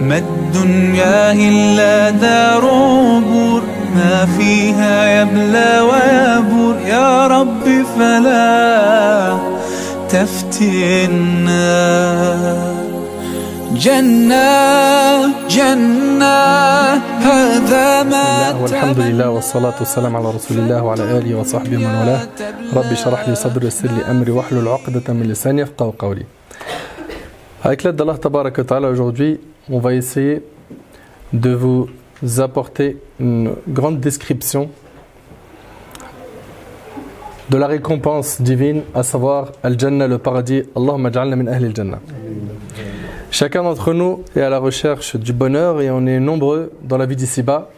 ما الدنيا إلا دار بور ما فيها يبلى ويبور. يا رب فلا تفتنا. جنة جنة هذا ما الله والحمد لله والصلاة والسلام على رسول الله وعلى آله وصحبه ومن والاه. ربي اشرح لي صدري ويسر لي أمري واحلل عقدة من لساني يفقهوا قولي. Avec l'aide d'Allah Tabarak wa Ta'ala aujourd'hui, on va essayer de vous apporter une grande description de la récompense divine, à savoir Al-Jannah, le paradis. Allahumma ja'alna min ahli al-Jannah. Chacun d'entre nous est à la recherche du bonheur et on est nombreux dans la vie d'ici-bas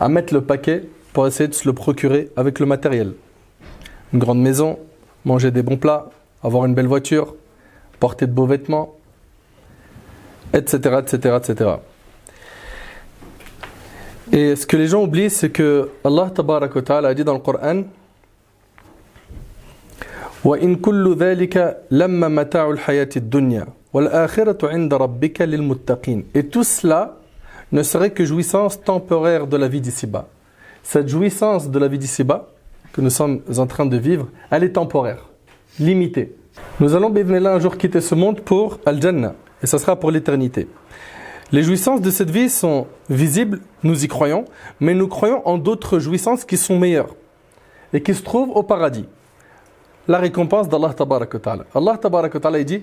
à mettre le paquet pour essayer de se le procurer avec le matériel. Une grande maison, manger des bons plats, avoir une belle voiture, porter de beaux vêtements, etc., etc., etc. Et ce que les gens oublient, c'est que Allah tabarak wa ta'ala a dit dans le Coran وَإِن كُلُّ ذَلِكَ لَمَّا مَتَاعُ الْحَيَاةِ الدُّنْيَا وَالْآخِرَةُ عِنْدَ رَبِّكَ لِلْمُتَّقِينَ Et tout cela ne serait que jouissance temporaire de la vie d'ici-bas. Cette jouissance de la vie d'ici-bas que nous sommes en train de vivre, elle est temporaire, limitée. Nous allons là un jour quitter ce monde pour Al-Jannah, et ça sera pour l'éternité. Les jouissances de cette vie sont visibles, nous y croyons, mais nous croyons en d'autres jouissances qui sont meilleures et qui se trouvent au paradis. La récompense d'Allah Tabaraka Ta'ala. Allah Tabaraka Ta'ala dit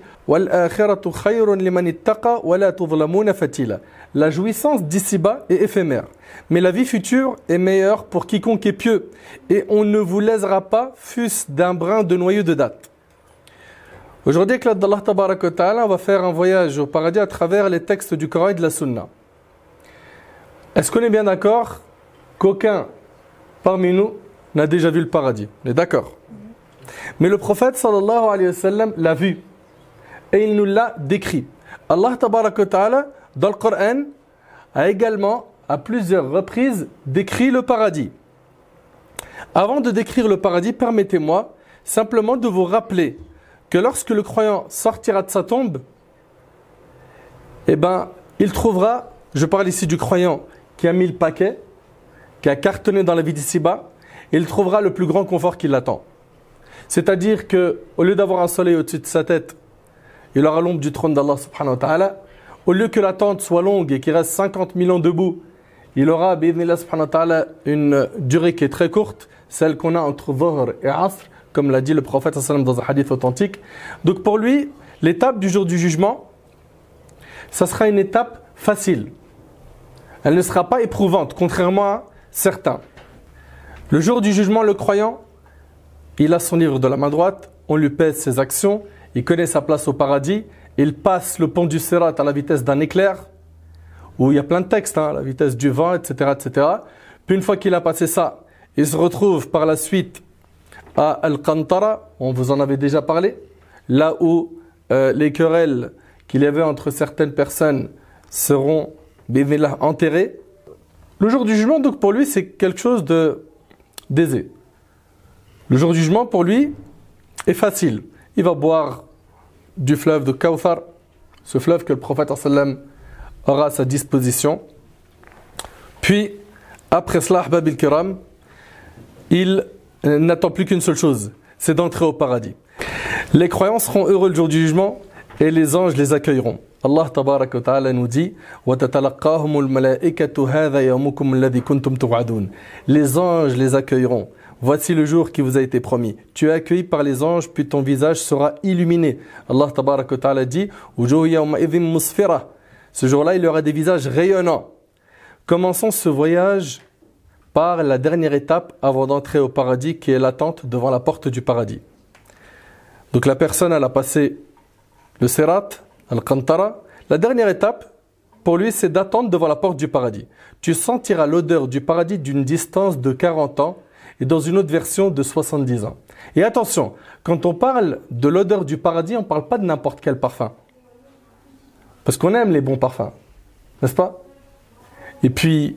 La jouissance d'ici-bas est éphémère, mais la vie future est meilleure pour quiconque est pieux, et on ne vous laissera pas, fût-ce d'un brin de noyau de date. Aujourd'hui, avec l'aide d'Allah on va faire un voyage au paradis à travers les textes du Coran et de la Sunna. Est-ce qu'on est bien d'accord qu'aucun parmi nous n'a déjà vu le paradis? On est d'accord mais le prophète sallallahu alayhi wa sallam l'a vu et il nous l'a décrit. Allah ta'ala dans le Coran a également à plusieurs reprises décrit le paradis. Avant de décrire le paradis, permettez-moi simplement de vous rappeler que lorsque le croyant sortira de sa tombe, eh ben, il trouvera, je parle ici du croyant qui a mis le paquet, qui a cartonné dans la vie d'ici-bas, il trouvera le plus grand confort qui l'attend. C'est-à-dire que au lieu d'avoir un soleil au-dessus de sa tête, il aura l'ombre du trône d'Allah subhanahu wa ta'ala. Au lieu que la tente soit longue et qu'il reste 50 000 ans debout, il aura subhanahu wa ta'ala une durée qui est très courte, celle qu'on a entre Dhuhr et Asr, comme l'a dit le prophète dans un hadith authentique. Donc pour lui, l'étape du jour du jugement, ça sera une étape facile. Elle ne sera pas éprouvante, contrairement à certains. Le jour du jugement, le croyant, il a son livre de la main droite, on lui pèse ses actions, il connaît sa place au paradis, il passe le pont du Sirat à la vitesse d'un éclair, où il y a plein de textes, hein, à la vitesse du vent, etc., etc. Puis une fois qu'il a passé ça, il se retrouve par la suite à Al-Qantara, on vous en avait déjà parlé, là où euh, les querelles qu'il y avait entre certaines personnes seront enterrées. Le jour du jugement, donc pour lui, c'est quelque chose de d'aisé. Le jour du jugement, pour lui, est facile. Il va boire du fleuve de Kawthar, ce fleuve que le prophète aura à sa disposition. Puis, après cela, Babil Kiram, il n'attend plus qu'une seule chose, c'est d'entrer au paradis. Les croyants seront heureux le jour du jugement et les anges les accueilleront. Allah tabarak wa ta'ala nous dit Les anges les accueilleront. Voici le jour qui vous a été promis. Tu es accueilli par les anges, puis ton visage sera illuminé. Allah ta'ala dit Ce jour-là, il y aura des visages rayonnants. Commençons ce voyage par la dernière étape avant d'entrer au paradis, qui est l'attente devant la porte du paradis. Donc la personne, elle a passé le Sirat, Al-Qantara. La dernière étape, pour lui, c'est d'attendre devant la porte du paradis. Tu sentiras l'odeur du paradis d'une distance de 40 ans et dans une autre version de 70 ans. Et attention, quand on parle de l'odeur du paradis, on ne parle pas de n'importe quel parfum. Parce qu'on aime les bons parfums, n'est-ce pas? Et puis,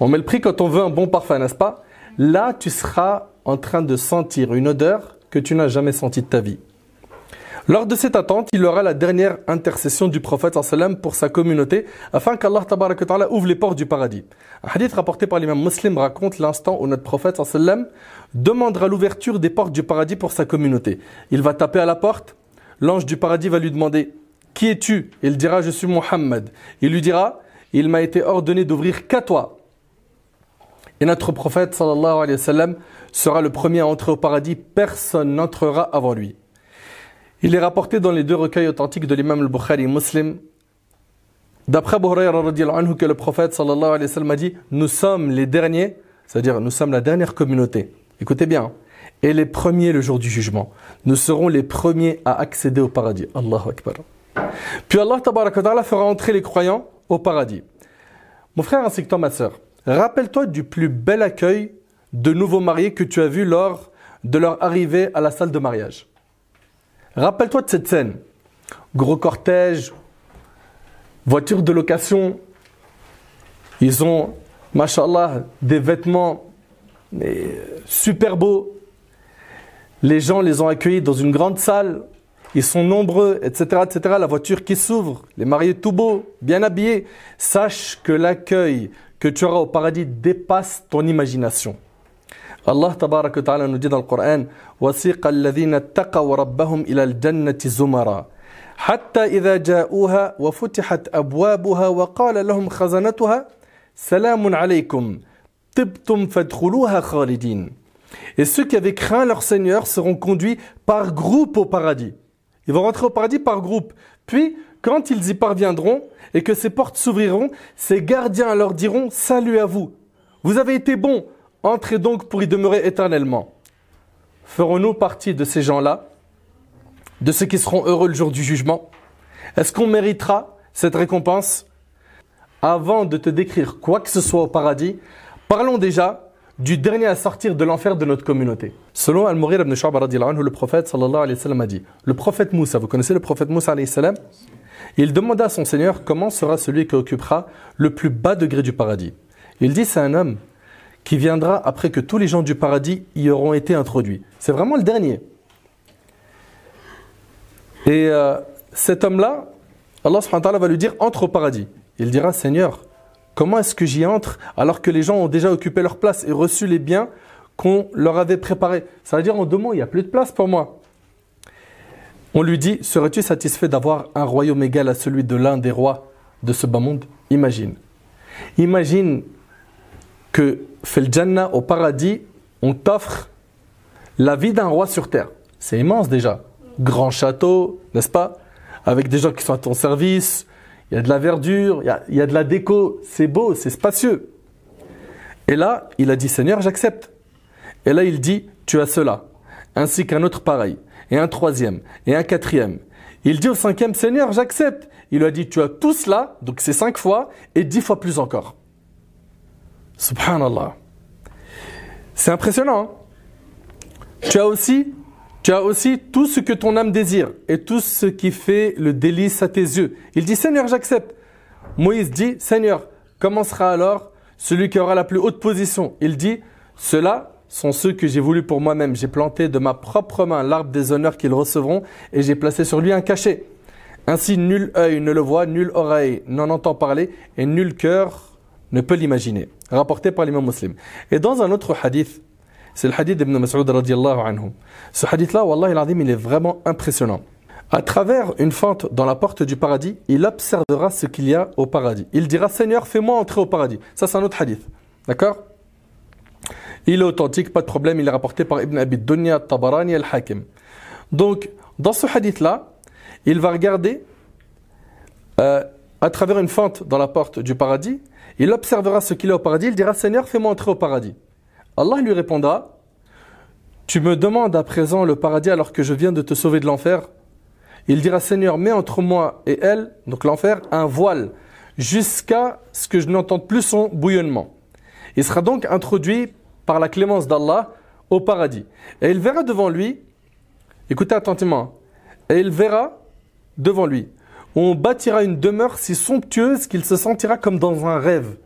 on met le prix quand on veut un bon parfum, n'est-ce pas? Là, tu seras en train de sentir une odeur que tu n'as jamais sentie de ta vie. Lors de cette attente, il aura la dernière intercession du prophète sallam pour sa communauté afin qu'Allah ta'ala ouvre les portes du paradis. Un hadith rapporté par l'imam muslim raconte l'instant où notre prophète sallam demandera l'ouverture des portes du paradis pour sa communauté. Il va taper à la porte, l'ange du paradis va lui demander Qui es-tu? Il dira Je suis Muhammad. Il lui dira Il m'a été ordonné d'ouvrir qu'à toi. Et notre prophète sallallahu alayhi wa sallam sera le premier à entrer au paradis, personne n'entrera avant lui. Il est rapporté dans les deux recueils authentiques de l'imam al-Bukhari muslim, d'après Abu anhu, que le prophète sallallahu alayhi wa sallam a dit Nous sommes les derniers, c'est-à-dire nous sommes la dernière communauté. Écoutez bien, et les premiers le jour du jugement. Nous serons les premiers à accéder au paradis. Allahu Akbar. Puis Allah ta'ala fera entrer les croyants au paradis. Mon frère ainsi que toi, ma soeur, rappelle-toi du plus bel accueil de nouveaux mariés que tu as vu lors de leur arrivée à la salle de mariage. Rappelle-toi de cette scène. Gros cortège, voiture de location. Ils ont, mashallah, des vêtements super beaux. Les gens les ont accueillis dans une grande salle. Ils sont nombreux, etc., etc. La voiture qui s'ouvre, les mariés tout beaux, bien habillés. Sache que l'accueil que tu auras au paradis dépasse ton imagination. Allah ta'ala nous dit dans le Coran وَسِيقَ الَّذِينَ اتَّقَوْا رَبَّهُمْ إِلَى الْجَنَّةِ زُمَرًا حتى إذا جاءوها وفتحت أبوابها وقال لهم خزنتها سلام عليكم طبتم فادخلوها خالدين Et ceux qui avaient craint leur Seigneur seront conduits par groupe au paradis. Ils vont rentrer au paradis par groupe. Puis, quand ils y parviendront et que ces portes s'ouvriront, ces gardiens leur diront Salut à vous. Vous avez été bons. Entrez donc pour y demeurer éternellement. Ferons-nous partie de ces gens-là De ceux qui seront heureux le jour du jugement? Est-ce qu'on méritera cette récompense? Avant de te décrire quoi que ce soit au paradis, parlons déjà du dernier à sortir de l'enfer de notre communauté. Selon Al-Mughir ibn anhu, le prophète sallallahu alayhi sallam a dit Le prophète Moussa, vous connaissez le prophète Moussa Il demanda à son Seigneur comment sera celui qui occupera le plus bas degré du paradis. Il dit C'est un homme qui viendra après que tous les gens du paradis y auront été introduits. C'est vraiment le dernier. Et euh, cet homme-là, Allah va lui dire entre au paradis. Il dira Seigneur, comment est-ce que j'y entre alors que les gens ont déjà occupé leur place et reçu les biens qu'on leur avait préparés? Ça veut dire en deux mots, il n'y a plus de place pour moi. On lui dit Serais-tu satisfait d'avoir un royaume égal à celui de l'un des rois de ce bas monde? Imagine. Imagine que fait Jannah au paradis, on t'offre la vie d'un roi sur terre. C'est immense déjà. Grand château, n'est-ce pas? Avec des gens qui sont à ton service, il y a de la verdure, il y a, de la déco, c'est beau, c'est spacieux. Et là, il a dit Seigneur, j'accepte. Et là, il dit Tu as cela, ainsi qu'un autre pareil, et un troisième, et un quatrième. Il dit au cinquième Seigneur, j'accepte. Il lui a dit Tu as tout cela, donc c'est cinq fois, et dix fois plus encore. Subhanallah. C'est impressionnant. Hein. tu as aussi tu as aussi tout ce que ton âme désire et tout ce qui fait le délice à tes yeux. Il dit Seigneur, j'accepte. Moïse dit Seigneur, comment sera alors celui qui aura la plus haute position Il dit Ceux-là sont ceux que j'ai voulu pour moi-même. J'ai planté de ma propre main l'arbre des honneurs qu'ils recevront et j'ai placé sur lui un cachet. Ainsi, nul œil ne le voit, nulle oreille n'en entend parler et nul cœur ne peut l'imaginer. Rapporté par l'imam muslim. Et dans un autre hadith, c'est le hadith d'Ibn Mas'ud radiallahu anhu. Ce hadith-là, Wallah il est vraiment impressionnant. À travers une fente dans la porte du paradis, il observera ce qu'il y a au paradis. Il dira Seigneur, fais-moi entrer au paradis. Ça, c'est un autre hadith. D'accord? Il est authentique, pas de problème. Il est rapporté par Ibn Abi Dunya, Tabarani al-Hakim. Donc, dans ce hadith-là, il va regarder euh, à travers une fente dans la porte du paradis il observera ce qu'il est au paradis, il dira Seigneur, fais-moi entrer au paradis. Allah lui répondra Tu me demandes à présent le paradis alors que je viens de te sauver de l'enfer Il dira Seigneur, mets entre moi et elle, donc l'enfer, un voile, jusqu'à ce que je n'entende plus son bouillonnement. Il sera donc introduit par la clémence d'Allah au paradis. Et il verra devant lui, écoutez attentivement, et il verra devant lui on bâtira une demeure si somptueuse qu'il se sentira comme dans un rêve.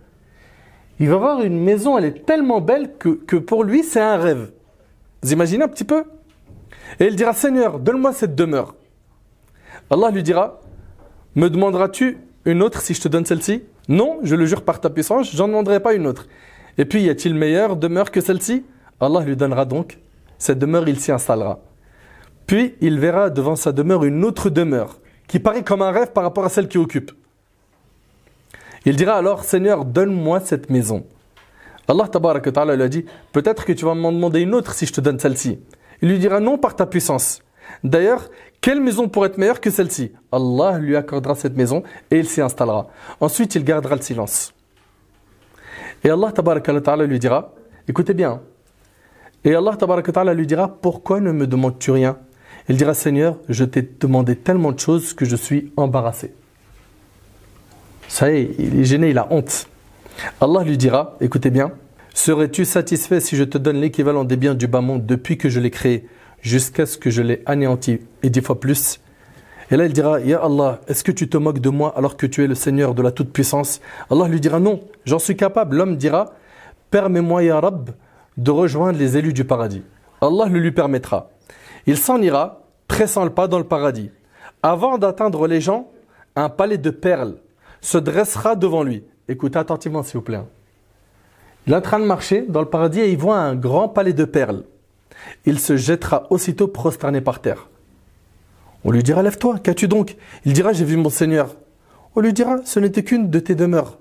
Il va voir une maison, elle est tellement belle que, que pour lui c'est un rêve. Vous imaginez un petit peu? Et il dira Seigneur, donne-moi cette demeure. Allah lui dira Me demanderas-tu une autre si je te donne celle-ci? Non, je le jure par ta puissance, j'en demanderai pas une autre. Et puis, y a-t-il meilleure demeure que celle-ci? Allah lui donnera donc cette demeure, il s'y installera. Puis, il verra devant sa demeure une autre demeure qui paraît comme un rêve par rapport à celle qui occupe. Il dira alors Seigneur, donne-moi cette maison. Allah ta'ala lui a dit Peut-être que tu vas m'en demander une autre si je te donne celle-ci. Il lui dira Non par ta puissance. D'ailleurs, quelle maison pourrait être meilleure que celle-ci? Allah lui accordera cette maison et il s'y installera. Ensuite, il gardera le silence. Et Allah ta'ala lui dira Écoutez bien. Et Allah lui dira Pourquoi ne me demandes-tu rien? Il dira Seigneur, je t'ai demandé tellement de choses que je suis embarrassé. Ça y est, il est gêné, il a honte. Allah lui dira, écoutez bien, serais-tu satisfait si je te donne l'équivalent des biens du bas monde depuis que je l'ai créé jusqu'à ce que je l'ai anéanti et dix fois plus? Et là il dira, Ya Allah, est-ce que tu te moques de moi alors que tu es le Seigneur de la toute-puissance? Allah lui dira, non, j'en suis capable. L'homme dira, permets-moi, Ya Rab, de rejoindre les élus du paradis. Allah le lui permettra. Il s'en ira, pressant le pas dans le paradis. Avant d'atteindre les gens, un palais de perles se dressera devant lui. Écoutez attentivement, s'il vous plaît. Il est en train de marcher dans le paradis et il voit un grand palais de perles. Il se jettera aussitôt prosterné par terre. On lui dira Lève-toi, qu'as-tu donc? Il dira J'ai vu mon Seigneur. On lui dira Ce n'était qu'une de tes demeures.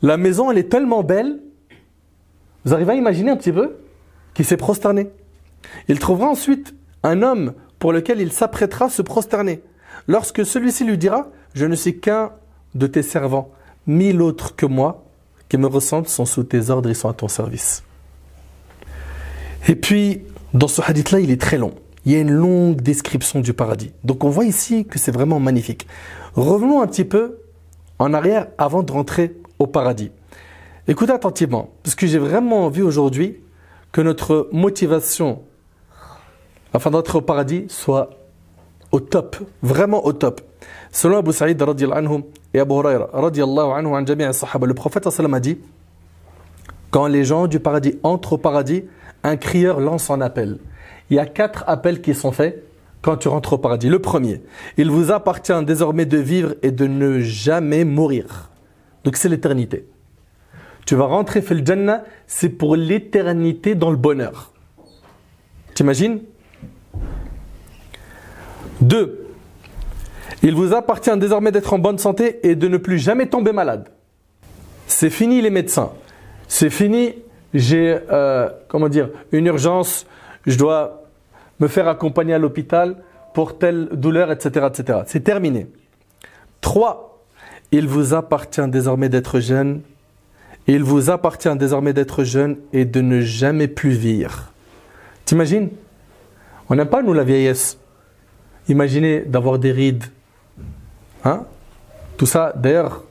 La maison, elle est tellement belle. Vous arrivez à imaginer un petit peu Qui s'est prosterné. Il trouvera ensuite un homme pour lequel il s'apprêtera à se prosterner. Lorsque celui-ci lui dira Je ne suis qu'un de tes servants, mille autres que moi, qui me ressemblent, sont sous tes ordres et sont à ton service. Et puis, dans ce hadith-là, il est très long. Il y a une longue description du paradis. Donc on voit ici que c'est vraiment magnifique. Revenons un petit peu en arrière avant de rentrer au paradis. Écoutez attentivement, parce que j'ai vraiment envie aujourd'hui que notre motivation afin d'entrer au paradis soit au top, vraiment au top. Selon Abu Sa'id anhu et Abu Huraira le prophète a dit quand les gens du paradis entrent au paradis, un crieur lance un appel. Il y a quatre appels qui sont faits quand tu rentres au paradis. Le premier, il vous appartient désormais de vivre et de ne jamais mourir. Donc c'est l'éternité. Tu vas rentrer fil Jannah, c'est pour l'éternité dans le bonheur. T'imagines? Deux, il vous appartient désormais d'être en bonne santé et de ne plus jamais tomber malade. C'est fini les médecins. C'est fini, j'ai euh, comment dire, une urgence, je dois me faire accompagner à l'hôpital pour telle douleur, etc. etc. C'est terminé. 3. Il vous appartient désormais d'être jeune. Il vous appartient désormais d'être jeune et de ne jamais plus vieillir. T'imagines? On n'aime pas, nous, la vieillesse. Imaginez d'avoir des rides, Hein? Tout ça, d'ailleurs,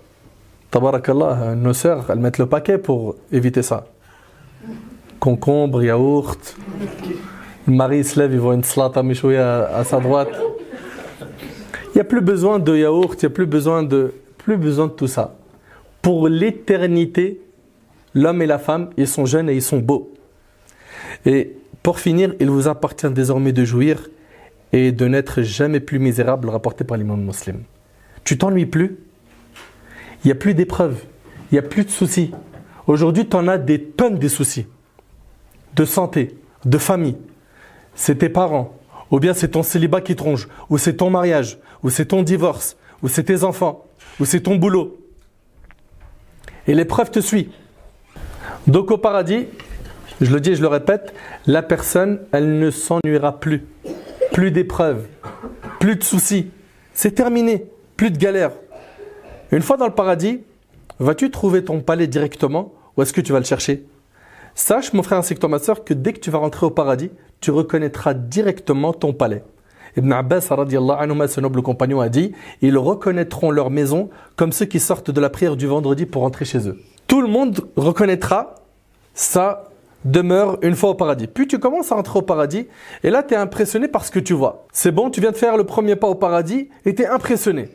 tabarakallah, nos sœurs, elles mettent le paquet pour éviter ça. Concombre, yaourt. Le mari se lève, il voit une slata michouya à, sa droite. Il n'y a plus besoin de yaourt, il n'y a plus besoin de, plus besoin de tout ça. Pour l'éternité, l'homme et la femme, ils sont jeunes et ils sont beaux. Et pour finir, il vous appartient désormais de jouir et de n'être jamais plus misérable, rapporté par l'imam musulman. Tu t'ennuies plus Il n'y a plus d'épreuves, il n'y a plus de soucis. Aujourd'hui, tu en as des tonnes de soucis. De santé, de famille. C'est tes parents, ou bien c'est ton célibat qui tronche, ou c'est ton mariage, ou c'est ton divorce, ou c'est tes enfants, ou c'est ton boulot. Et l'épreuve te suit. Donc au paradis, je le dis et je le répète, la personne, elle ne s'ennuiera plus. Plus d'épreuves, plus de soucis. C'est terminé plus de galère. Une fois dans le paradis, vas-tu trouver ton palais directement ou est-ce que tu vas le chercher? Sache, mon frère ainsi que toi, ma soeur, que dès que tu vas rentrer au paradis, tu reconnaîtras directement ton palais. Ibn Abbas, anhu, ce noble compagnon, a dit Ils reconnaîtront leur maison comme ceux qui sortent de la prière du vendredi pour rentrer chez eux. Tout le monde reconnaîtra sa demeure une fois au paradis. Puis tu commences à rentrer au paradis et là tu es impressionné par ce que tu vois. C'est bon, tu viens de faire le premier pas au paradis et tu es impressionné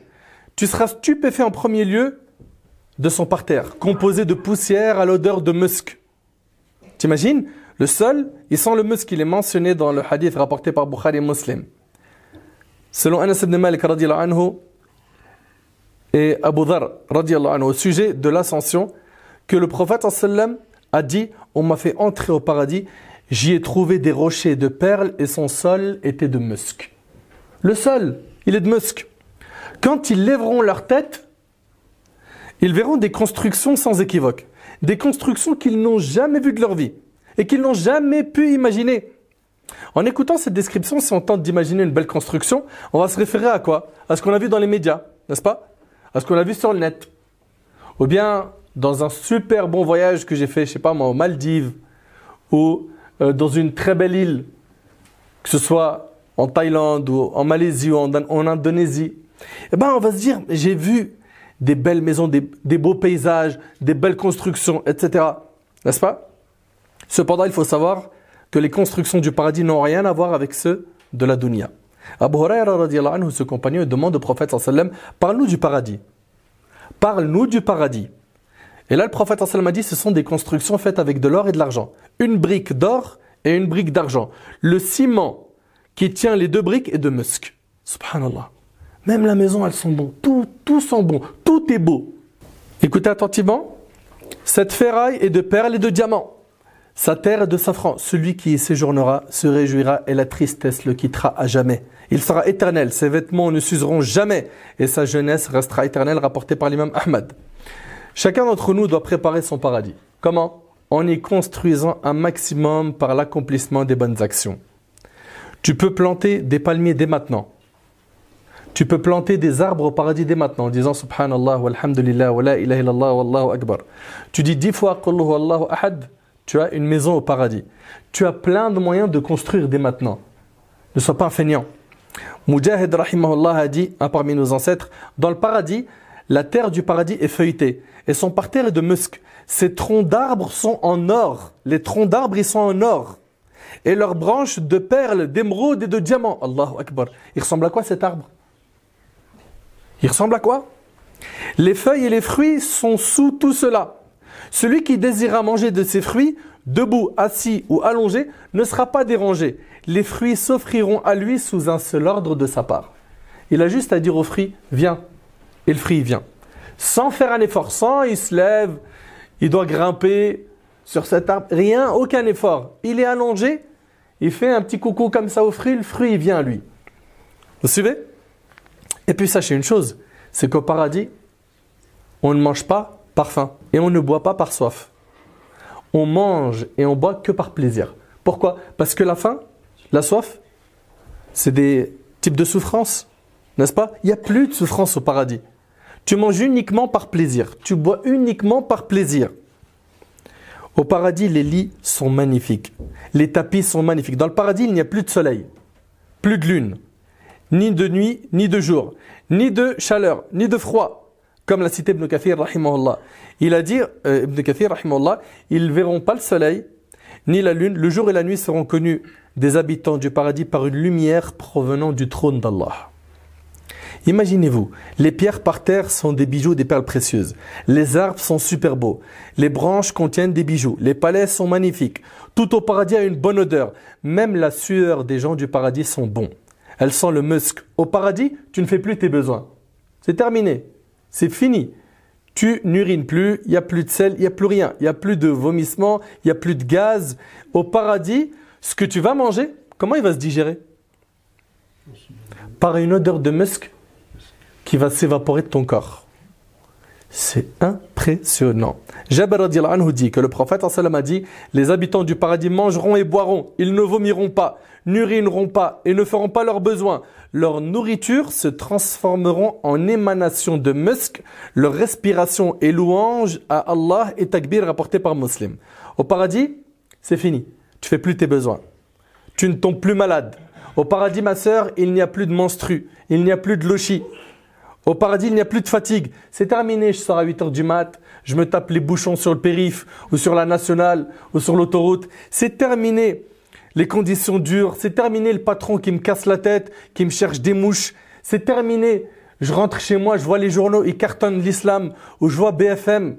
tu seras stupéfait en premier lieu de son parterre, composé de poussière à l'odeur de musc. T'imagines? Le sol, il sent le musc, il est mentionné dans le hadith rapporté par Bukhari et Muslim. selon Anas ibn Malik anhu et Abu Dhar anhu au sujet de l'ascension que le prophète a dit on m'a fait entrer au paradis j'y ai trouvé des rochers de perles et son sol était de musc le sol il est de musc quand ils lèveront leur tête ils verront des constructions sans équivoque. Des constructions qu'ils n'ont jamais vues de leur vie et qu'ils n'ont jamais pu imaginer en écoutant cette description, si on tente d'imaginer une belle construction, on va se référer à quoi? À ce qu'on a vu dans les médias, n'est-ce pas? À ce qu'on a vu sur le net. Ou bien dans un super bon voyage que j'ai fait, je sais pas moi, aux Maldives, ou euh, dans une très belle île, que ce soit en Thaïlande ou en Malaisie ou en, Indonésie. Eh ben, on va se dire, j'ai vu des belles maisons, des beaux paysages, des belles constructions, etc. N'est-ce pas? Cependant, il faut savoir que les constructions du paradis n'ont rien à voir avec ceux de la dunya. Abu Huraira ce compagnon, demande au prophète sallam Parle-nous du paradis. Parle-nous du paradis. Et là, le prophète sallam a dit Ce sont des constructions faites avec de l'or et de l'argent. Une brique d'or et une brique d'argent. Le ciment qui tient les deux briques est de musc. Subhanallah. Même la maison, elles sont bonnes. Tout, tout sent bon. Tout est beau. Écoutez attentivement. Cette ferraille est de perles et de diamants. Sa terre est de safran. Celui qui y séjournera se réjouira et la tristesse le quittera à jamais. Il sera éternel, ses vêtements ne s'useront jamais et sa jeunesse restera éternelle, rapporté par l'imam Ahmad. Chacun d'entre nous doit préparer son paradis. Comment? En y construisant un maximum par l'accomplissement des bonnes actions. Tu peux planter des palmiers dès maintenant. Tu peux planter des arbres au paradis dès maintenant en disant Subhanallah, walhamdulillah, wa la ilaha illallah, wallahu akbar. Tu dis dix fois Allahu ahad tu as une maison au paradis. Tu as plein de moyens de construire dès maintenant. Ne sois pas un feignant. Mujahid rahimahullah a dit, un parmi nos ancêtres, dans le paradis, la terre du paradis est feuilletée et son parterre est de musc. Ces troncs d'arbres sont en or. Les troncs d'arbres, ils sont en or. Et leurs branches de perles, d'émeraudes et de diamants. Allahu Akbar. Il ressemble à quoi cet arbre? Il ressemble à quoi? Les feuilles et les fruits sont sous tout cela. Celui qui désirera manger de ces fruits, debout, assis ou allongé, ne sera pas dérangé. Les fruits s'offriront à lui sous un seul ordre de sa part. Il a juste à dire au fruit, viens. Et le fruit vient. Sans faire un effort, sans il se lève, il doit grimper sur cet arbre. Rien, aucun effort. Il est allongé, il fait un petit coucou comme ça au fruit, le fruit vient à lui. Vous suivez? Et puis sachez une chose, c'est qu'au paradis, on ne mange pas par faim et on ne boit pas par soif. On mange et on boit que par plaisir. Pourquoi? Parce que la faim, la soif, c'est des types de souffrance, n'est-ce pas? Il n'y a plus de souffrance au paradis. Tu manges uniquement par plaisir, tu bois uniquement par plaisir. Au paradis, les lits sont magnifiques, les tapis sont magnifiques. Dans le paradis, il n'y a plus de soleil, plus de lune, ni de nuit, ni de jour, ni de chaleur, ni de froid. Comme l'a cité Ibn Kathir, rahimahullah. Il a dit, euh, Ibn Kathir, rahimahullah, ils verront pas le soleil, ni la lune. Le jour et la nuit seront connus des habitants du paradis par une lumière provenant du trône d'Allah. Imaginez-vous, les pierres par terre sont des bijoux, des perles précieuses. Les arbres sont super beaux. Les branches contiennent des bijoux. Les palais sont magnifiques. Tout au paradis a une bonne odeur. Même la sueur des gens du paradis sont bons. Elles sent le musc. Au paradis, tu ne fais plus tes besoins. C'est terminé. C'est fini. Tu n'urines plus, il n'y a plus de sel, il n'y a plus rien. Il n'y a plus de vomissement, il n'y a plus de gaz. Au paradis, ce que tu vas manger, comment il va se digérer? Par une odeur de musc qui va s'évaporer de ton corps. C'est impressionnant. Jabir anhu dit que le prophète a dit Les habitants du paradis mangeront et boiront, ils ne vomiront pas, n'urineront pas et ne feront pas leurs besoins. Leur nourriture se transformeront en émanation de musc, leur respiration et louange à Allah et takbir rapporté par Muslim. Au paradis, c'est fini. Tu fais plus tes besoins. Tu ne tombes plus malade. Au paradis, ma sœur, il n'y a plus de menstru, il n'y a plus de lochi. Au paradis, il n'y a plus de fatigue. C'est terminé, je sors à 8 heures du mat, je me tape les bouchons sur le périph, ou sur la nationale, ou sur l'autoroute. C'est terminé. Les conditions dures, c'est terminé le patron qui me casse la tête, qui me cherche des mouches. C'est terminé. Je rentre chez moi, je vois les journaux, ils cartonnent l'islam, ou je vois BFM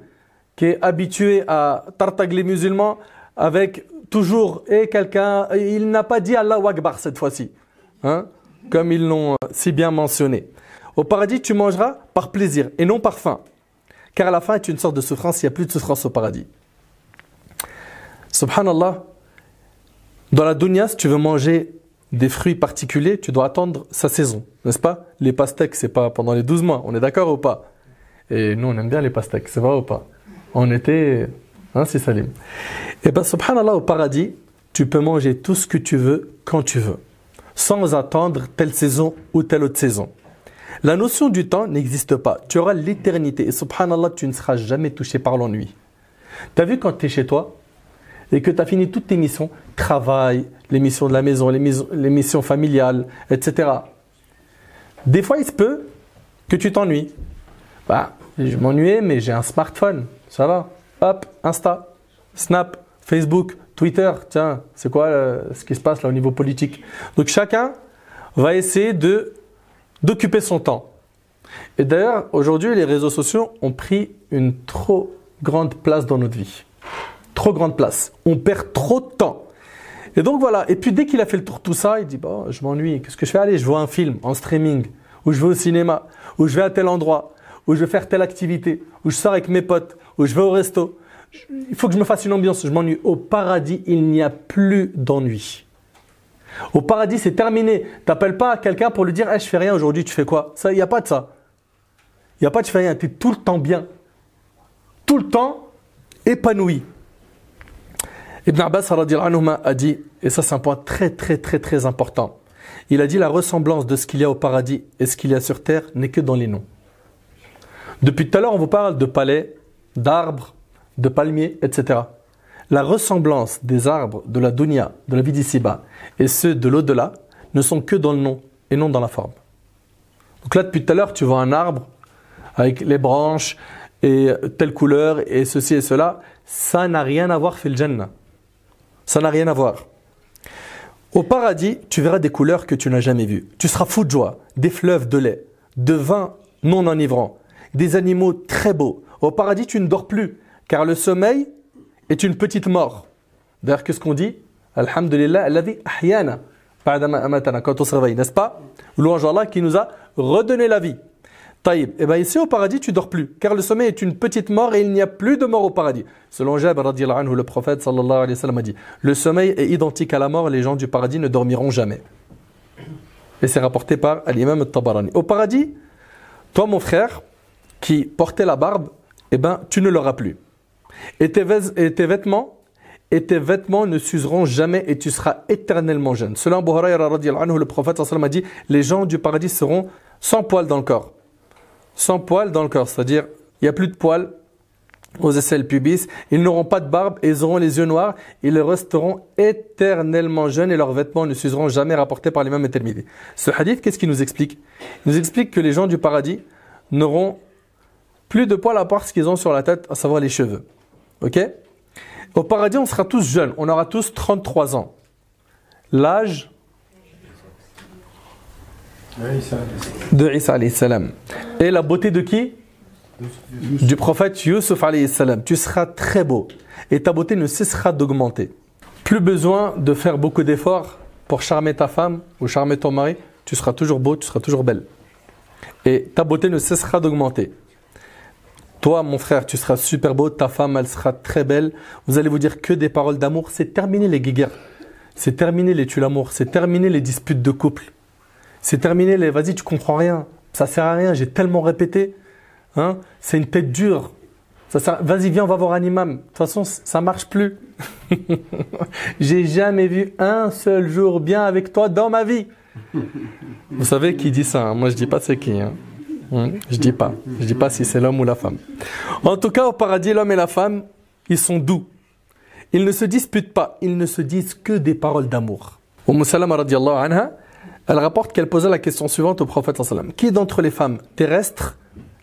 qui est habitué à tartagler les musulmans avec toujours et quelqu'un, il n'a pas dit Allah Akbar cette fois-ci. Hein comme ils l'ont si bien mentionné. Au paradis, tu mangeras par plaisir et non par faim. Car la faim est une sorte de souffrance, il n'y a plus de souffrance au paradis. Subhanallah, dans la dunya, si tu veux manger des fruits particuliers, tu dois attendre sa saison, n'est-ce pas? Les pastèques, c'est pas pendant les 12 mois, on est d'accord ou pas? Et nous, on aime bien les pastèques, c'est vrai ou pas? En été, hein, c'est salim. Et eh bien, subhanallah, au paradis, tu peux manger tout ce que tu veux quand tu veux, sans attendre telle saison ou telle autre saison. La notion du temps n'existe pas. Tu auras l'éternité. Et subhanallah, tu ne seras jamais touché par l'ennui. Tu as vu quand tu es chez toi? Et que tu as fini toutes tes missions, travail, les missions de la maison, les, missions familiales, etc. Des fois, il se peut que tu t'ennuies. Bah, je m'ennuyais, mais j'ai un smartphone. Ça va. Hop, Insta, Snap, Facebook, Twitter. Tiens, c'est quoi euh, ce qui se passe là au niveau politique? Donc chacun va essayer de d'occuper son temps. Et d'ailleurs, aujourd'hui, les réseaux sociaux ont pris une trop grande place dans notre vie. Trop grande place. On perd trop de temps. Et donc voilà. Et puis dès qu'il a fait le tour de tout ça, il dit bon, je m'ennuie. Qu'est-ce que je fais? Allez, je vois un film en streaming, ou je vais au cinéma, ou je vais à tel endroit, ou je vais faire telle activité, ou je sors avec mes potes, ou je vais au resto. Il faut que je me fasse une ambiance. Je m'ennuie. Au paradis, il n'y a plus d'ennui. Au paradis, c'est terminé. T'appelles pas quelqu'un pour lui dire hey, Je fais rien aujourd'hui, tu fais quoi? Il n'y a pas de ça. Il n'y a pas de je fais rien. Tu es tout le temps bien. Tout le temps épanoui. Ibn Abbas a dit, et ça c'est un point très très très très important, il a dit la ressemblance de ce qu'il y a au paradis et ce qu'il y a sur terre n'est que dans les noms. Depuis tout à l'heure, on vous parle de palais, d'arbres, de palmiers, etc la ressemblance des arbres de la dunya, de la vie d'ici-bas, et ceux de l'au-delà ne sont que dans le nom et non dans la forme. Donc là, depuis tout à l'heure, tu vois un arbre avec les branches et telle couleur et ceci et cela. Ça n'a rien à voir, fil jannah. Ça n'a rien à voir. Au paradis, tu verras des couleurs que tu n'as jamais vues. Tu seras fou de joie, des fleuves de lait, de vin non enivrant, des animaux très beaux. Au paradis, tu ne dors plus, car le sommeil est une petite mort. D'ailleurs, qu'est-ce qu'on dit? Alhamdulillah, alladhi ahyana quand on se réveille, n'est-ce pas? Louange Allah qui nous a redonné la vie. Taïb. Et eh bien ici au paradis, tu dors plus, car le sommeil est une petite mort et il n'y a plus de mort au paradis. Selon Jabir anhu, le prophète sallallahu sallam a dit Le sommeil est identique à la mort, les gens du paradis ne dormiront jamais. Et c'est rapporté par l'imam al-Tabarani. Au paradis, toi mon frère, qui portait la barbe, eh ben, tu ne l'auras plus. Et tes, vêtements et tes vêtements ne s'useront jamais et tu seras éternellement jeune. Selon Abu Huraira, le prophète a dit les gens du paradis seront sans poils dans le corps. Sans poils dans le corps, c'est-à-dire il n'y a plus de poils aux aisselles pubis, ils n'auront pas de barbe ils auront les yeux noirs, ils resteront éternellement jeunes et leurs vêtements ne s'useront jamais rapportés par les mêmes intermédiaires. Ce hadith, qu'est-ce qu'il nous explique? Il nous explique que les gens du paradis n'auront plus de poils à part ce qu'ils ont sur la tête, à savoir les cheveux. Ok? Au paradis, on sera tous jeunes. On aura tous 33 ans. L'âge de Isa. Et la beauté de qui? Du prophète Yusuf salam. Tu seras très beau. Et ta beauté ne cessera d'augmenter. Plus besoin de faire beaucoup d'efforts pour charmer ta femme ou charmer ton mari. Tu seras toujours beau, tu seras toujours belle. Et ta beauté ne cessera d'augmenter. Toi, mon frère, tu seras super beau, ta femme, elle sera très belle. Vous allez vous dire que des paroles d'amour. C'est terminé les guéguerres. C'est terminé les tu l'amour. C'est terminé les disputes de couple. C'est terminé les vas-y, tu comprends rien. Ça sert à rien, j'ai tellement répété. Hein C'est une tête dure. Ça Vas-y, viens, on va voir un imam. De toute façon, ça marche plus. j'ai jamais vu un seul jour bien avec toi dans ma vie. Vous savez qui dit ça hein Moi, je dis pas c'est qui. Hein Hmm? Je dis pas. Je dis pas si c'est l'homme ou la femme. En tout cas, au paradis, l'homme et la femme, ils sont doux. Ils ne se disputent pas. Ils ne se disent que des paroles d'amour. Umm Salama anha, elle rapporte qu'elle posait la question suivante au prophète sallam. Qui d'entre les femmes terrestres,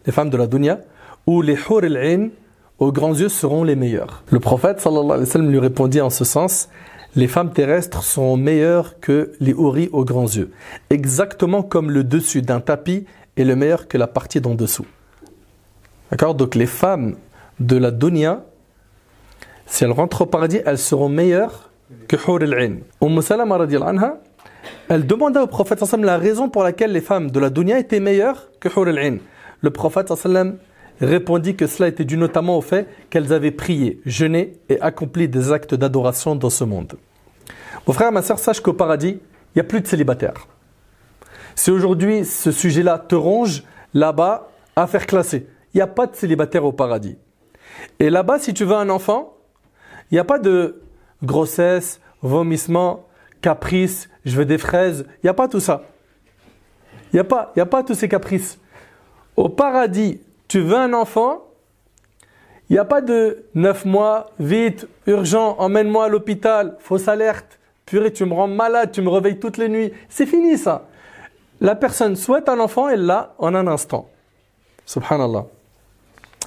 les femmes de la dunya, ou les hur al aux grands yeux seront les meilleures? Le prophète sallallahu alayhi wa sallam lui répondit en ce sens les femmes terrestres sont meilleures que les houris aux grands yeux. Exactement comme le dessus d'un tapis est le meilleur que la partie d'en dessous. D'accord? Donc les femmes de la dunya, si elles rentrent au paradis, elles seront meilleures que Hur al-Ain. Umm Elle demanda au prophète sallam la raison pour laquelle les femmes de la dunya étaient meilleures que Hur al-Ain. Le prophète sallam répondit que cela était dû notamment au fait qu'elles avaient prié, jeûné et accompli des actes d'adoration dans ce monde. Mon frère, ma soeur, sache qu'au paradis, il n'y a plus de célibataires. Si aujourd'hui ce sujet-là te ronge, là-bas, affaire classée. Il n'y a pas de célibataire au paradis. Et là-bas, si tu veux un enfant, il n'y a pas de grossesse, vomissement, caprice, je veux des fraises. Il n'y a pas tout ça. Il n'y a, pas, y a pas tous ces caprices. Au paradis, tu veux un enfant, il n'y a pas de neuf mois, vite, urgent, emmène-moi à l'hôpital, fausse alerte, purée, tu me rends malade, tu me réveilles toutes les nuits. C'est fini ça. La personne souhaite un enfant, elle l'a en un instant. Subhanallah.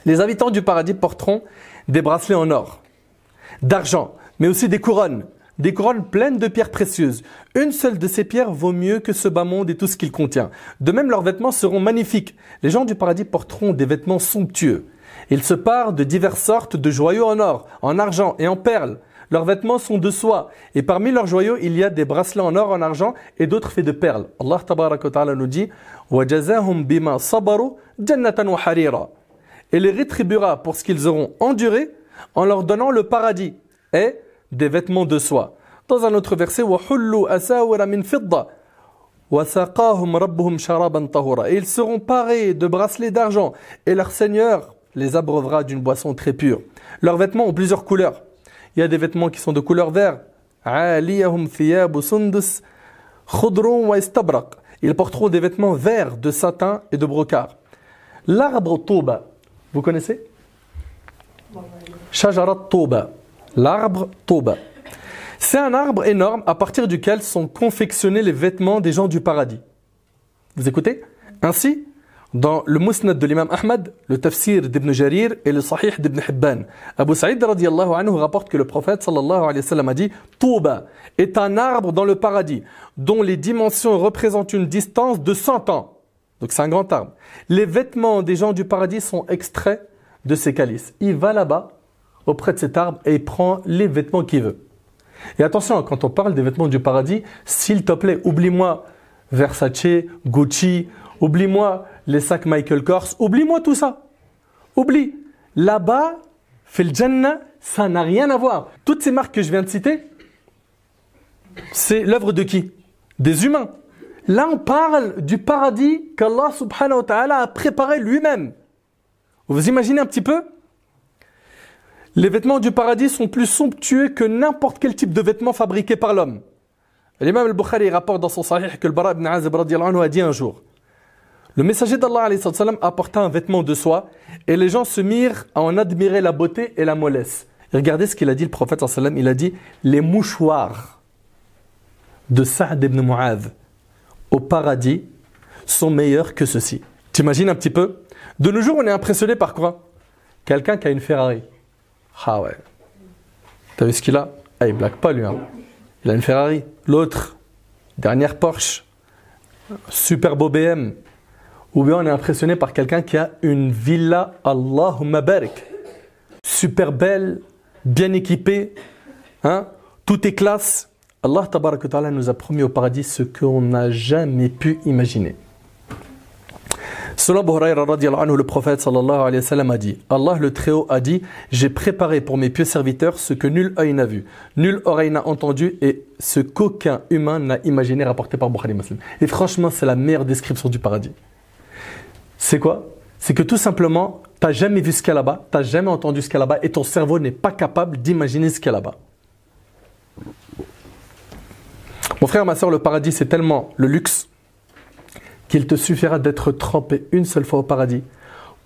Les habitants du paradis porteront des bracelets en or, d'argent, mais aussi des couronnes, des couronnes pleines de pierres précieuses. Une seule de ces pierres vaut mieux que ce bas monde et tout ce qu'il contient. De même, leurs vêtements seront magnifiques. Les gens du paradis porteront des vêtements somptueux. Ils se parent de diverses sortes de joyaux en or, en argent et en perles. Leurs vêtements sont de soie. Et parmi leurs joyaux, il y a des bracelets en or, en argent et d'autres faits de perles. Allah ta'ala nous dit bima sabaru jannatan wa harira. Et les rétribuera pour ce qu'ils auront enduré en leur donnant le paradis et des vêtements de soie. Dans un autre verset, Et ils seront parés de bracelets d'argent, et leur Seigneur les abreuvera d'une boisson très pure. Leurs vêtements ont plusieurs couleurs. Il y a des vêtements qui sont de couleur vert. Ils porteront des vêtements verts de satin et de brocart. L'arbre Toba, vous connaissez? Shajarat Toba. L'arbre Toba. C'est un arbre énorme à partir duquel sont confectionnés les vêtements des gens du paradis. Vous écoutez? Ainsi, dans le Musnad de l'imam Ahmad, le tafsir d'Ibn Jarir et le Sahih d'Ibn Hibban, Abu Sa'id radiallahu anhu rapporte que le prophète sallallahu alayhi wa sallam a dit Touba est un arbre dans le paradis dont les dimensions représentent une distance de 100 ans. Donc c'est un grand arbre. Les vêtements des gens du paradis sont extraits de ces calices. Il va là-bas auprès de cet arbre et prend les vêtements qu'il veut. Et attention, quand on parle des vêtements du paradis, s'il te plaît, oublie-moi Versace, Gucci, oublie-moi les sacs Michael Kors, oublie-moi tout ça. Oublie. Là-bas, fil ça n'a rien à voir. Toutes ces marques que je viens de citer, c'est l'œuvre de qui? Des humains. Là, on parle du paradis qu'Allah subhanahu wa ta'ala a préparé lui-même. Vous imaginez un petit peu? Les vêtements du paradis sont plus somptueux que n'importe quel type de vêtements fabriqués par l'homme. L'imam al-Bukhari rapporte dans son sahih que le Bara ibn Azib a dit un jour Le messager d'Allah apporta un vêtement de soie et les gens se mirent à en admirer la beauté et la mollesse. regardez ce qu'il a dit le prophète il a dit Les mouchoirs de Sa'd ibn Mu'adh au paradis sont meilleurs que ceux-ci. T'imagines un petit peu? De nos jours, on est impressionné par quoi? Quelqu'un qui a une Ferrari. Ah ouais. T'as vu ce qu'il a? Ah, il blague pas lui. Hein. Il a une Ferrari. L'autre, dernière Porsche. Super beau BM. Ou bien on est impressionné par quelqu'un qui a une villa Allahumma barik. Super belle, bien équipée. Hein? Tout est classe. Allah nous a promis au paradis ce qu'on n'a jamais pu imaginer. Selon Buhayra le prophète sallallahu alayhi wa sallam a dit Allah le Très-Haut a dit J'ai préparé pour mes pieux serviteurs ce que nul œil n'a vu, nul oreille n'a entendu et ce qu'aucun humain n'a imaginé rapporté par Bukhari Muslim. Et franchement, c'est la meilleure description du paradis. C'est quoi? C'est que tout simplement, tu n'as jamais vu ce qu'il y a là-bas, tu n'as jamais entendu ce qu'il y a là-bas et ton cerveau n'est pas capable d'imaginer ce qu'il y a là-bas. Mon frère, ma soeur, le paradis, c'est tellement le luxe qu'il te suffira d'être trempé une seule fois au paradis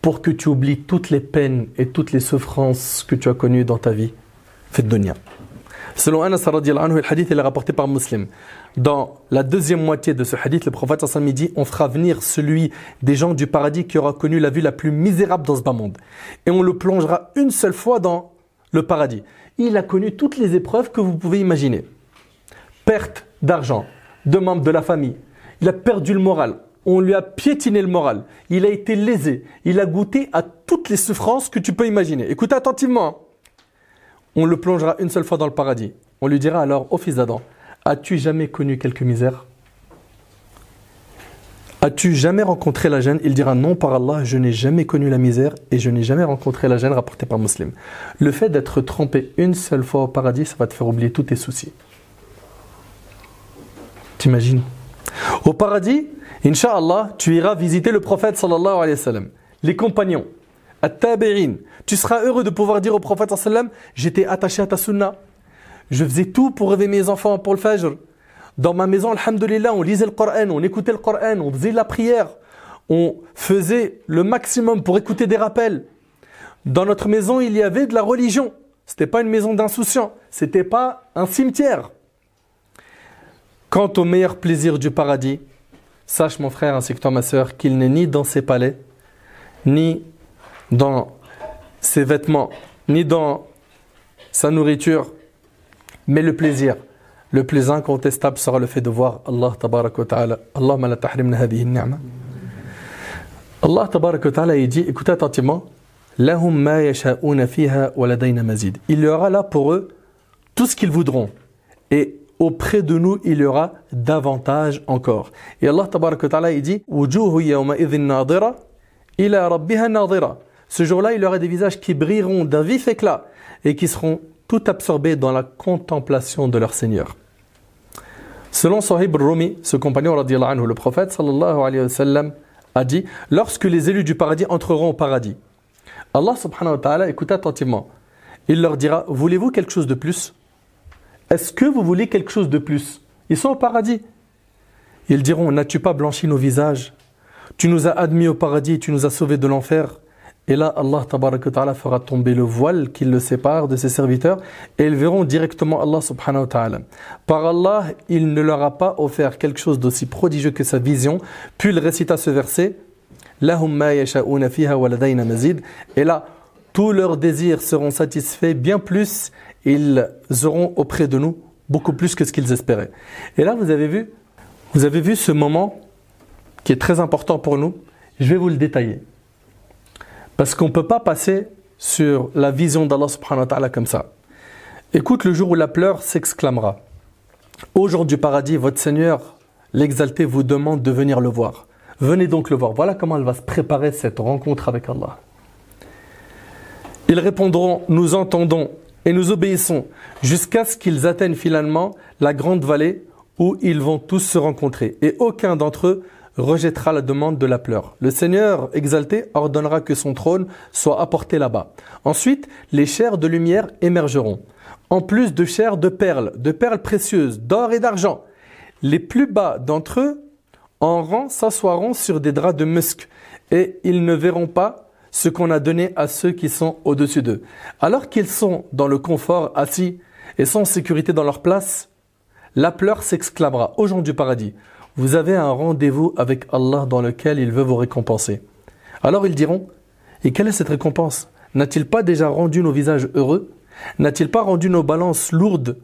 pour que tu oublies toutes les peines et toutes les souffrances que tu as connues dans ta vie. Faites dunya. Selon Anas anhu, le hadith est rapporté par Muslim. Dans la deuxième moitié de ce hadith, le prophète sallam dit On fera venir celui des gens du paradis qui aura connu la vie la plus misérable dans ce bas monde. Et on le plongera une seule fois dans le paradis. Il a connu toutes les épreuves que vous pouvez imaginer perte d'argent, de membres de la famille. Il a perdu le moral, on lui a piétiné le moral. Il a été lésé. Il a goûté à toutes les souffrances que tu peux imaginer. Écoute attentivement. Hein. On le plongera une seule fois dans le paradis. On lui dira alors, ô fils d'Adam, as-tu jamais connu quelque misère? As-tu jamais rencontré la gêne? Il dira non par Allah, je n'ai jamais connu la misère et je n'ai jamais rencontré la gêne rapportée par Muslim. Le fait d'être trempé une seule fois au paradis, ça va te faire oublier tous tes soucis. T'imagines? Au paradis, Inch'Allah, tu iras visiter le prophète sallallahu alayhi wa sallam, les compagnons, at-tabi'in. Tu seras heureux de pouvoir dire au prophète sallallahu alayhi wa sallam, j'étais attaché à ta sunna. Je faisais tout pour réveiller mes enfants pour le fajr. Dans ma maison, alhamdulillah, on lisait le Coran, on écoutait le Coran, on faisait la prière, on faisait le maximum pour écouter des rappels. Dans notre maison, il y avait de la religion. C'était pas une maison d'insouciants, c'était pas un cimetière. Quant au meilleur plaisir du paradis, sache mon frère ainsi que toi ma soeur qu'il n'est ni dans ses palais, ni dans ses vêtements, ni dans sa nourriture, mais le plaisir. Le plus incontestable sera le fait de voir Allah tabarak wa ta'ala. Allahumma la tahrimna hadhihi. Allah tabarak wa ta'ala dit, écoutez attentivement, lahum ma yasha'una fiha wa ladayna mazid. Il y aura là pour eux tout ce qu'ils voudront. Et auprès de nous, il y aura davantage encore. Et Allah ta'ala il dit. Ce jour-là, il y aura des visages qui brilleront d'un vif éclat et qui seront tout absorbés dans la contemplation de leur Seigneur. Selon Sahib Rumi, ce compagnon anhu, le prophète sallallahu a dit Lorsque les élus du paradis entreront au paradis, Allah subhanahu wa ta'ala écoute attentivement. Il leur dira Voulez-vous quelque chose de plus? Est-ce que vous voulez quelque chose de plus? Ils sont au paradis. Ils diront N'as-tu pas blanchi nos visages? Tu nous as admis au paradis, tu nous as sauvés de l'enfer. Et là, Allah ta'ala fera tomber le voile qui le sépare de ses serviteurs et ils verront directement Allah subhanahu wa ta'ala. Par Allah, il ne leur a pas offert quelque chose d'aussi prodigieux que sa vision. Puis il récita ce verset Et là, tous leurs désirs seront satisfaits bien plus, ils auront auprès de nous beaucoup plus que ce qu'ils espéraient. Et là, vous avez vu, vous avez vu ce moment qui est très important pour nous. Je vais vous le détailler. Parce qu'on ne peut pas passer sur la vision d'Allah subhanahu wa ta'ala comme ça. Écoute le jour où la pleure s'exclamera. Au jour du paradis, votre Seigneur, l'exalté, vous demande de venir le voir. Venez donc le voir. Voilà comment elle va se préparer cette rencontre avec Allah. Ils répondront, nous entendons et nous obéissons jusqu'à ce qu'ils atteignent finalement la grande vallée où ils vont tous se rencontrer. Et aucun d'entre eux rejettera la demande de la pleure. Le Seigneur exalté ordonnera que son trône soit apporté là-bas. Ensuite, les chairs de lumière émergeront, en plus de chairs de perles, de perles précieuses, d'or et d'argent. Les plus bas d'entre eux en rang s'assoiront sur des draps de musc, et ils ne verront pas ce qu'on a donné à ceux qui sont au-dessus d'eux. Alors qu'ils sont dans le confort assis et en sécurité dans leur place, la pleure s'exclamera. Aux gens du paradis vous avez un rendez-vous avec Allah dans lequel il veut vous récompenser. Alors ils diront, et quelle est cette récompense? N'a-t-il pas déjà rendu nos visages heureux? N'a-t-il pas rendu nos balances lourdes?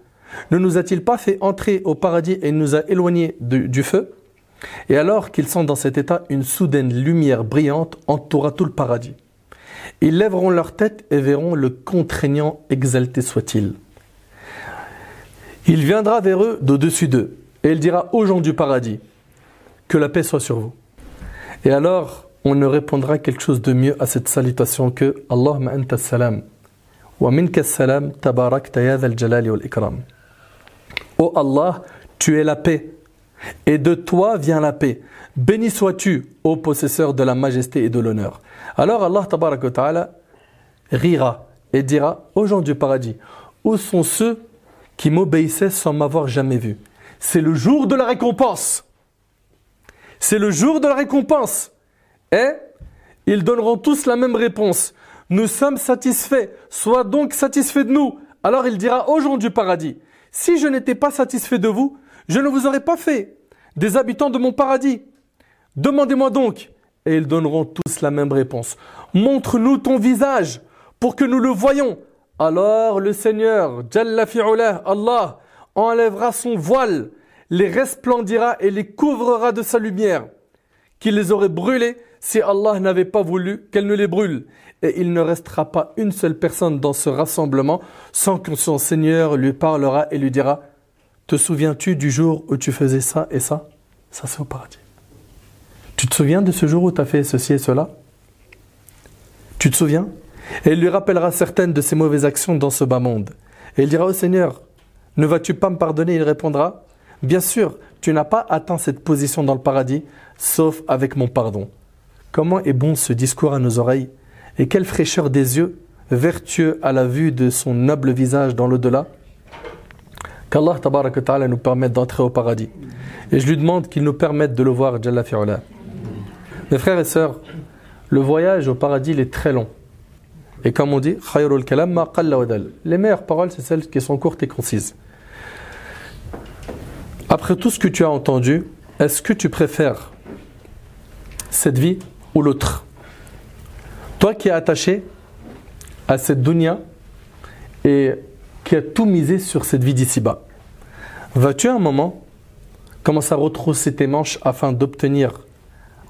Ne nous a-t-il pas fait entrer au paradis et nous a éloignés du feu? Et alors qu'ils sont dans cet état, une soudaine lumière brillante entoura tout le paradis. Ils lèveront leur tête et verront le contraignant exalté soit-il. Il viendra vers eux d'au-dessus d'eux et il dira aux gens du paradis que la paix soit sur vous. Et alors, on ne répondra quelque chose de mieux à cette salutation que Allahumma anta salam wa minka salam tabarak al jalali wal Allah, tu es la paix et de toi vient la paix. Béni sois-tu, ô possesseur de la majesté et de l'honneur. Alors Allah ta'ala rira et dira aux gens du paradis, où sont ceux qui m'obéissaient sans m'avoir jamais vu? C'est le jour de la récompense. C'est le jour de la récompense. Et ils donneront tous la même réponse. Nous sommes satisfaits. Sois donc satisfait de nous. Alors il dira aux gens du paradis, si je n'étais pas satisfait de vous, je ne vous aurais pas fait des habitants de mon paradis. Demandez-moi donc. Et ils donneront tous la même réponse. Montre-nous ton visage pour que nous le voyons. Alors le Seigneur, Jalla Allah, enlèvera son voile, les resplendira et les couvrira de sa lumière, qui les aurait brûlés si Allah n'avait pas voulu qu'elle ne les brûle. Et il ne restera pas une seule personne dans ce rassemblement sans que son Seigneur lui parlera et lui dira Te souviens-tu du jour où tu faisais ça et ça? Ça c'est au paradis. Tu te souviens de ce jour où tu as fait ceci et cela? Tu te souviens? Et il lui rappellera certaines de ses mauvaises actions dans ce bas monde. Et il dira au Seigneur, ne vas-tu pas me pardonner Il répondra, bien sûr, tu n'as pas atteint cette position dans le paradis, sauf avec mon pardon. Comment est bon ce discours à nos oreilles? Et quelle fraîcheur des yeux, vertueux à la vue de son noble visage dans l'au-delà? Qu'Allah ta'ala nous permette d'entrer au paradis. Et je lui demande qu'il nous permette de le voir, Jalla. Mes frères et sœurs, le voyage au paradis il est très long. Et comme on dit, les meilleures paroles, c'est celles qui sont courtes et concises. Après tout ce que tu as entendu, est-ce que tu préfères cette vie ou l'autre? Toi qui es attaché à cette dunya et qui a tout misé sur cette vie d'ici-bas, vas-tu un moment commencer à retrousser tes manches afin d'obtenir,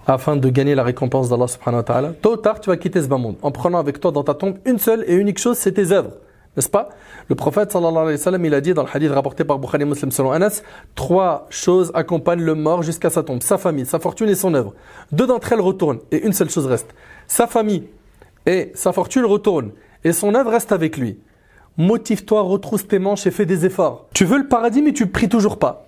afin de gagner la récompense d'Allah subhanahu wa ta'ala? Tôt ou tard, tu vas quitter ce bas monde en prenant avec toi dans ta tombe une seule et unique chose, c'est tes œuvres. N'est-ce pas? Le prophète sallallahu alayhi wa sallam, il a dit dans le hadith rapporté par Bukhari Muslim selon Anas, trois choses accompagnent le mort jusqu'à sa tombe, sa famille, sa fortune et son œuvre. Deux d'entre elles retournent et une seule chose reste. Sa famille et sa fortune retournent et son œuvre reste avec lui. Motive-toi, retrousse tes manches et fais des efforts. Tu veux le paradis mais tu pries toujours pas.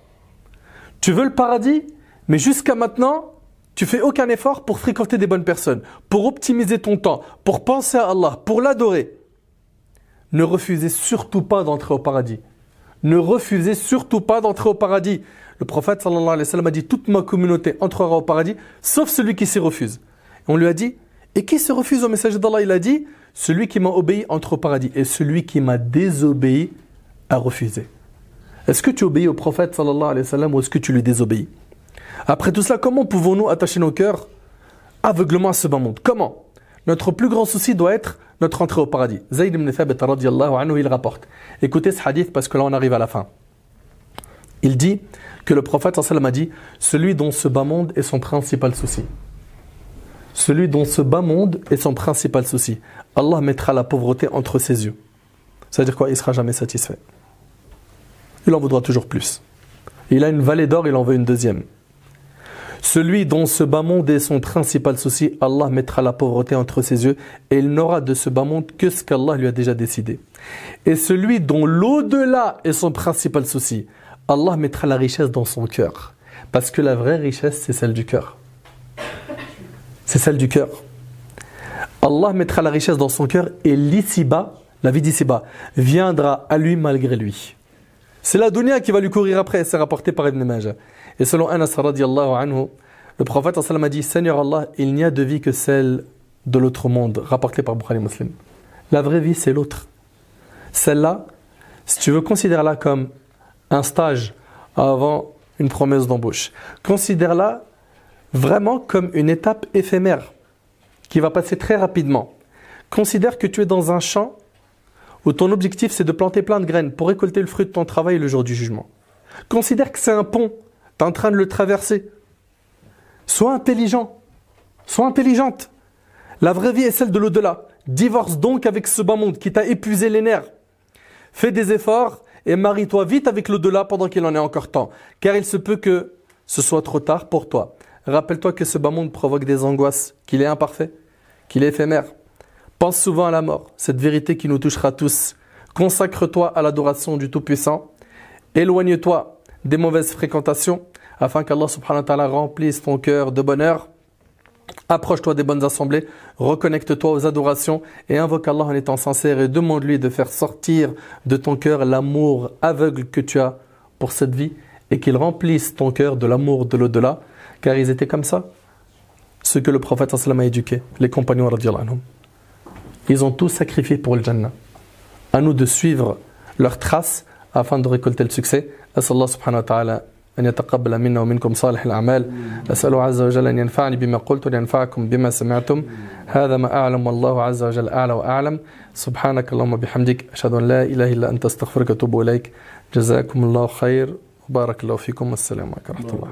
Tu veux le paradis mais jusqu'à maintenant, tu fais aucun effort pour fréquenter des bonnes personnes, pour optimiser ton temps, pour penser à Allah, pour l'adorer ne refusez surtout pas d'entrer au paradis. Ne refusez surtout pas d'entrer au paradis. Le prophète sallallahu alayhi wa sallam a dit toute ma communauté entrera au paradis sauf celui qui s'y refuse. Et on lui a dit et qui se refuse au message d'Allah? Il a dit celui qui m'a obéi entre au paradis et celui qui m'a désobéi a refusé. Est-ce que tu obéis au prophète ou est-ce que tu lui désobéis? Après tout cela, comment pouvons-nous attacher nos cœurs aveuglement à ce bas monde? Comment? Notre plus grand souci doit être notre entrée au paradis. Zayd ibn Thabit anhu, il rapporte. Écoutez ce hadith parce que là on arrive à la fin. Il dit que le prophète a dit celui dont ce bas monde est son principal souci. Celui dont ce bas monde est son principal souci. Allah mettra la pauvreté entre ses yeux. C'est-à-dire quoi Il sera jamais satisfait. Il en voudra toujours plus. Il a une vallée d'or, il en veut une deuxième. Celui dont ce bas monde est son principal souci, Allah mettra la pauvreté entre ses yeux et il n'aura de ce bas monde que ce qu'Allah lui a déjà décidé. Et celui dont l'au-delà est son principal souci, Allah mettra la richesse dans son cœur. Parce que la vraie richesse, c'est celle du cœur. C'est celle du cœur. Allah mettra la richesse dans son cœur et l'ici-bas, la vie d'ici-bas, viendra à lui malgré lui. C'est la dunya qui va lui courir après, c'est rapporté par Ibn Majah. Et selon Anas radiallahu anhu, le prophète a dit Seigneur Allah, il n'y a de vie que celle de l'autre monde, rapporté par Bukhari Muslim. La vraie vie, c'est l'autre. Celle-là, si tu veux, considère-la comme un stage avant une promesse d'embauche. Considère-la vraiment comme une étape éphémère qui va passer très rapidement. Considère que tu es dans un champ où ton objectif c'est de planter plein de graines pour récolter le fruit de ton travail le jour du jugement. Considère que c'est un pont tu es en train de le traverser. Sois intelligent. Sois intelligente. La vraie vie est celle de l'au-delà. Divorce donc avec ce bas monde qui t'a épuisé les nerfs. Fais des efforts et marie-toi vite avec l'au-delà pendant qu'il en est encore temps. Car il se peut que ce soit trop tard pour toi. Rappelle-toi que ce bas monde provoque des angoisses, qu'il est imparfait, qu'il est éphémère. Pense souvent à la mort, cette vérité qui nous touchera tous. Consacre-toi à l'adoration du Tout-Puissant. Éloigne-toi des mauvaises fréquentations afin qu'Allah subhanahu wa ta'ala remplisse ton cœur de bonheur. Approche-toi des bonnes assemblées, reconnecte-toi aux adorations et invoque Allah en étant sincère et demande-lui de faire sortir de ton cœur l'amour aveugle que tu as pour cette vie et qu'il remplisse ton cœur de l'amour de l'au-delà car ils étaient comme ça. Ce que le prophète a éduqué, les compagnons anhum. Ils ont tout sacrifié pour le Jannah. À nous de suivre leurs traces afin de récolter le succès. أسأل الله سبحانه وتعالى أن يتقبل منا ومنكم صالح الأعمال أسأله عز وجل أن ينفعني بما قلت وينفعكم بما سمعتم هذا ما أعلم والله عز وجل أعلى وأعلم سبحانك اللهم بحمدك أشهد أن لا إله إلا أنت استغفرك وأتوب إليك جزاكم الله خير وبارك الله فيكم والسلام عليكم ورحمة الله